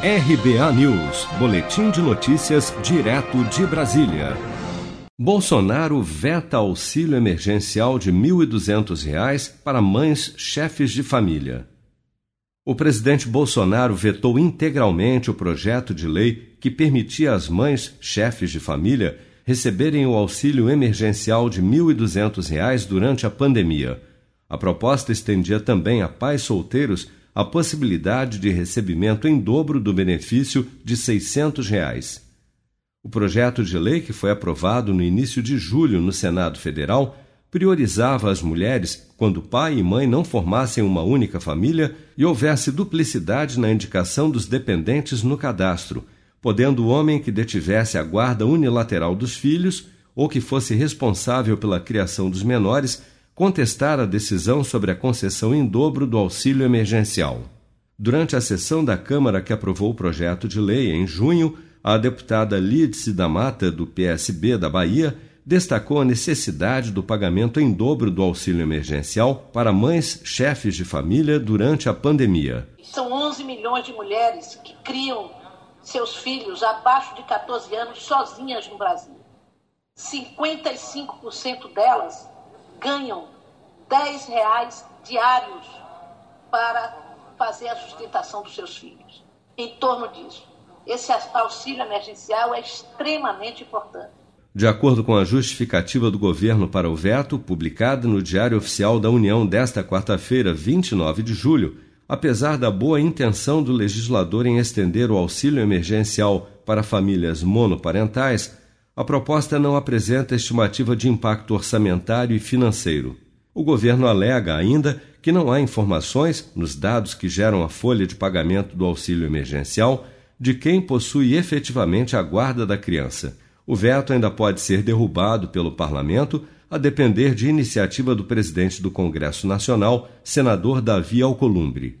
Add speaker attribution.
Speaker 1: RBA News, Boletim de Notícias, direto de Brasília. Bolsonaro veta auxílio emergencial de R$ 1.200 para mães chefes de família. O presidente Bolsonaro vetou integralmente o projeto de lei que permitia às mães chefes de família receberem o auxílio emergencial de R$ 1.200 durante a pandemia. A proposta estendia também a pais solteiros a possibilidade de recebimento em dobro do benefício de 600 reais. O projeto de lei, que foi aprovado no início de julho no Senado Federal, priorizava as mulheres quando pai e mãe não formassem uma única família e houvesse duplicidade na indicação dos dependentes no cadastro, podendo o homem que detivesse a guarda unilateral dos filhos ou que fosse responsável pela criação dos menores contestar a decisão sobre a concessão em dobro do auxílio emergencial. Durante a sessão da Câmara que aprovou o projeto de lei em junho, a deputada Lídice da Mata, do PSB da Bahia, destacou a necessidade do pagamento em dobro do auxílio emergencial para mães chefes de família durante a pandemia.
Speaker 2: São 11 milhões de mulheres que criam seus filhos abaixo de 14 anos sozinhas no Brasil. 55% delas ganham 10 reais diários para fazer a sustentação dos seus filhos. Em torno disso, esse auxílio emergencial é extremamente importante.
Speaker 1: De acordo com a justificativa do governo para o veto, publicada no Diário Oficial da União desta quarta-feira, 29 de julho, apesar da boa intenção do legislador em estender o auxílio emergencial para famílias monoparentais, a proposta não apresenta estimativa de impacto orçamentário e financeiro. O governo alega ainda que não há informações, nos dados que geram a folha de pagamento do auxílio emergencial, de quem possui efetivamente a guarda da criança. O veto ainda pode ser derrubado pelo parlamento, a depender de iniciativa do presidente do Congresso Nacional, senador Davi Alcolumbre.